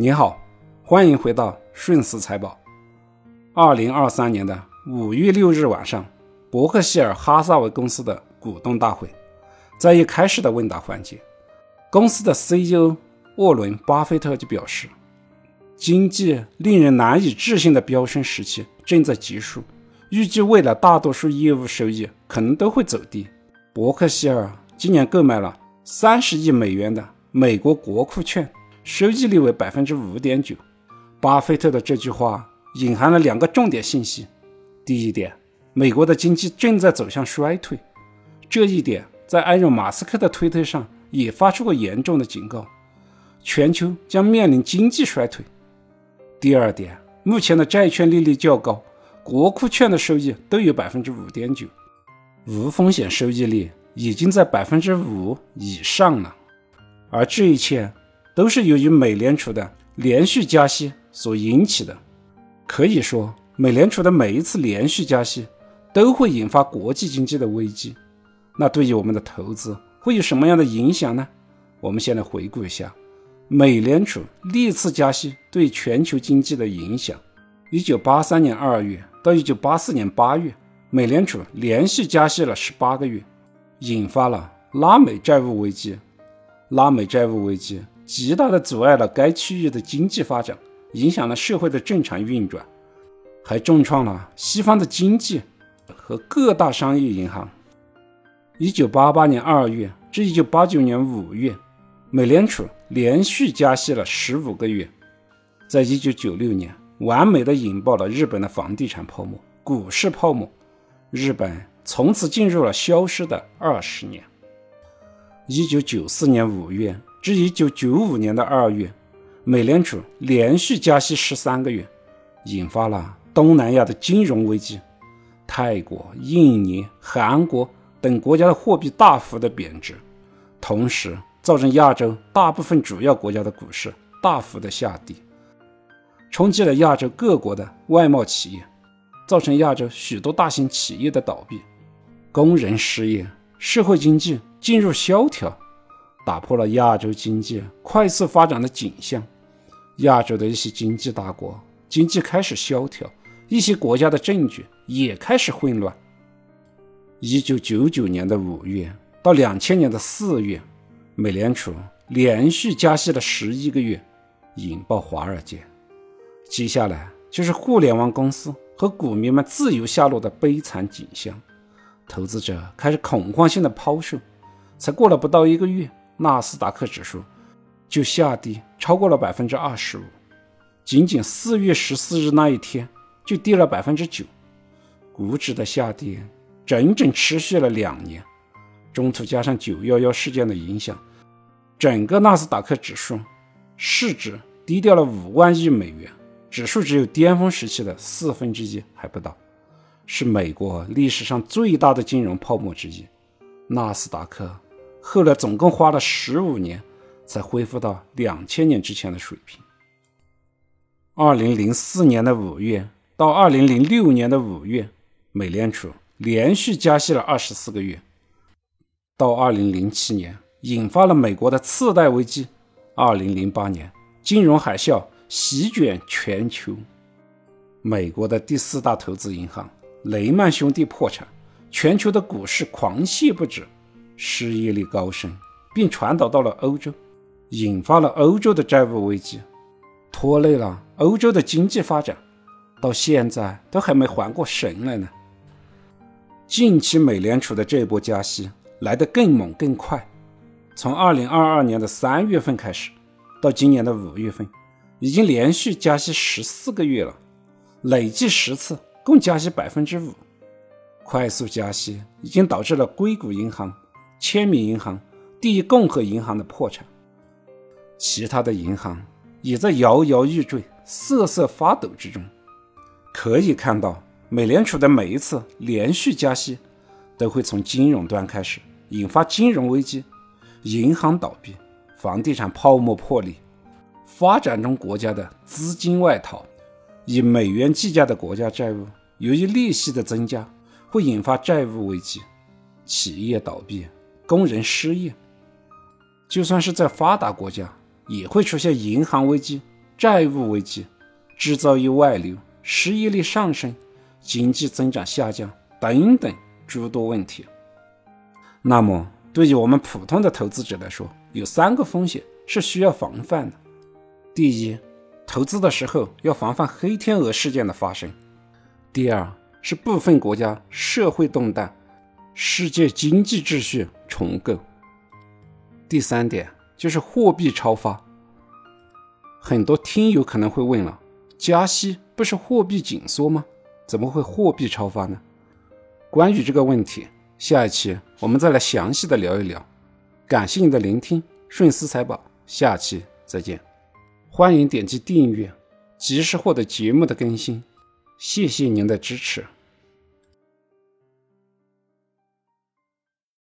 你好，欢迎回到顺思财宝。二零二三年的五月六日晚上，伯克希尔哈撒韦公司的股东大会，在一开始的问答环节，公司的 CEO 沃伦·巴菲特就表示，经济令人难以置信的飙升时期正在结束，预计未来大多数业务收益可能都会走低。伯克希尔今年购买了三十亿美元的美国国库券。收益率为百分之五点九。巴菲特的这句话隐含了两个重点信息：第一点，美国的经济正在走向衰退，这一点在埃隆·马斯克的推特上也发出过严重的警告，全球将面临经济衰退；第二点，目前的债券利率较高，国库券的收益都有百分之五点九，无风险收益率已经在百分之五以上了，而这一切。都是由于美联储的连续加息所引起的。可以说，美联储的每一次连续加息都会引发国际经济的危机。那对于我们的投资会有什么样的影响呢？我们先来回顾一下美联储历次加息对全球经济的影响。一九八三年二月到一九八四年八月，美联储连续加息了十八个月，引发了拉美债务危机。拉美债务危机。极大的阻碍了该区域的经济发展，影响了社会的正常运转，还重创了西方的经济和各大商业银行。一九八八年二月至一九八九年五月，美联储连续加息了十五个月，在一九九六年完美的引爆了日本的房地产泡沫、股市泡沫，日本从此进入了消失的二十年。一九九四年五月。至一九九五年的二月，美联储连续加息十三个月，引发了东南亚的金融危机。泰国、印尼、韩国等国家的货币大幅的贬值，同时造成亚洲大部分主要国家的股市大幅的下跌，冲击了亚洲各国的外贸企业，造成亚洲许多大型企业的倒闭，工人失业，社会经济进入萧条。打破了亚洲经济快速发展的景象，亚洲的一些经济大国经济开始萧条，一些国家的政局也开始混乱。一九九九年的五月到两千年的四月，美联储连续加息了十一个月，引爆华尔街。接下来就是互联网公司和股民们自由下落的悲惨景象，投资者开始恐慌性的抛售，才过了不到一个月。纳斯达克指数就下跌超过了百分之二十五，仅仅四月十四日那一天就跌了百分之九，股指的下跌整整持续了两年，中途加上九幺幺事件的影响，整个纳斯达克指数市值低掉了五万亿美元，指数只有巅峰时期的四分之一还不到，是美国历史上最大的金融泡沫之一，纳斯达克。后来总共花了十五年，才恢复到两千年之前的水平。二零零四年的五月到二零零六年的五月，美联储连续加息了二十四个月，到二零零七年引发了美国的次贷危机，二零零八年金融海啸席卷全球，美国的第四大投资银行雷曼兄弟破产，全球的股市狂泻不止。失业率高升，并传导到了欧洲，引发了欧洲的债务危机，拖累了欧洲的经济发展，到现在都还没缓过神来呢。近期美联储的这波加息来得更猛更快，从二零二二年的三月份开始，到今年的五月份，已经连续加息十四个月了，累计十次，共加息百分之五，快速加息已经导致了硅谷银行。千米银行、第一共和银行的破产，其他的银行也在摇摇欲坠、瑟瑟发抖之中。可以看到，美联储的每一次连续加息，都会从金融端开始，引发金融危机、银行倒闭、房地产泡沫破裂、发展中国家的资金外逃、以美元计价的国家债务由于利息的增加，会引发债务危机、企业倒闭。工人失业，就算是在发达国家，也会出现银行危机、债务危机、制造业外流、失业率上升、经济增长下降等等诸多问题。那么，对于我们普通的投资者来说，有三个风险是需要防范的。第一，投资的时候要防范黑天鹅事件的发生；第二，是部分国家社会动荡，世界经济秩序重构；第三点就是货币超发。很多听友可能会问了：加息不是货币紧缩吗？怎么会货币超发呢？关于这个问题。下一期我们再来详细的聊一聊，感谢您的聆听，顺思财宝，下期再见，欢迎点击订阅，及时获得节目的更新，谢谢您的支持。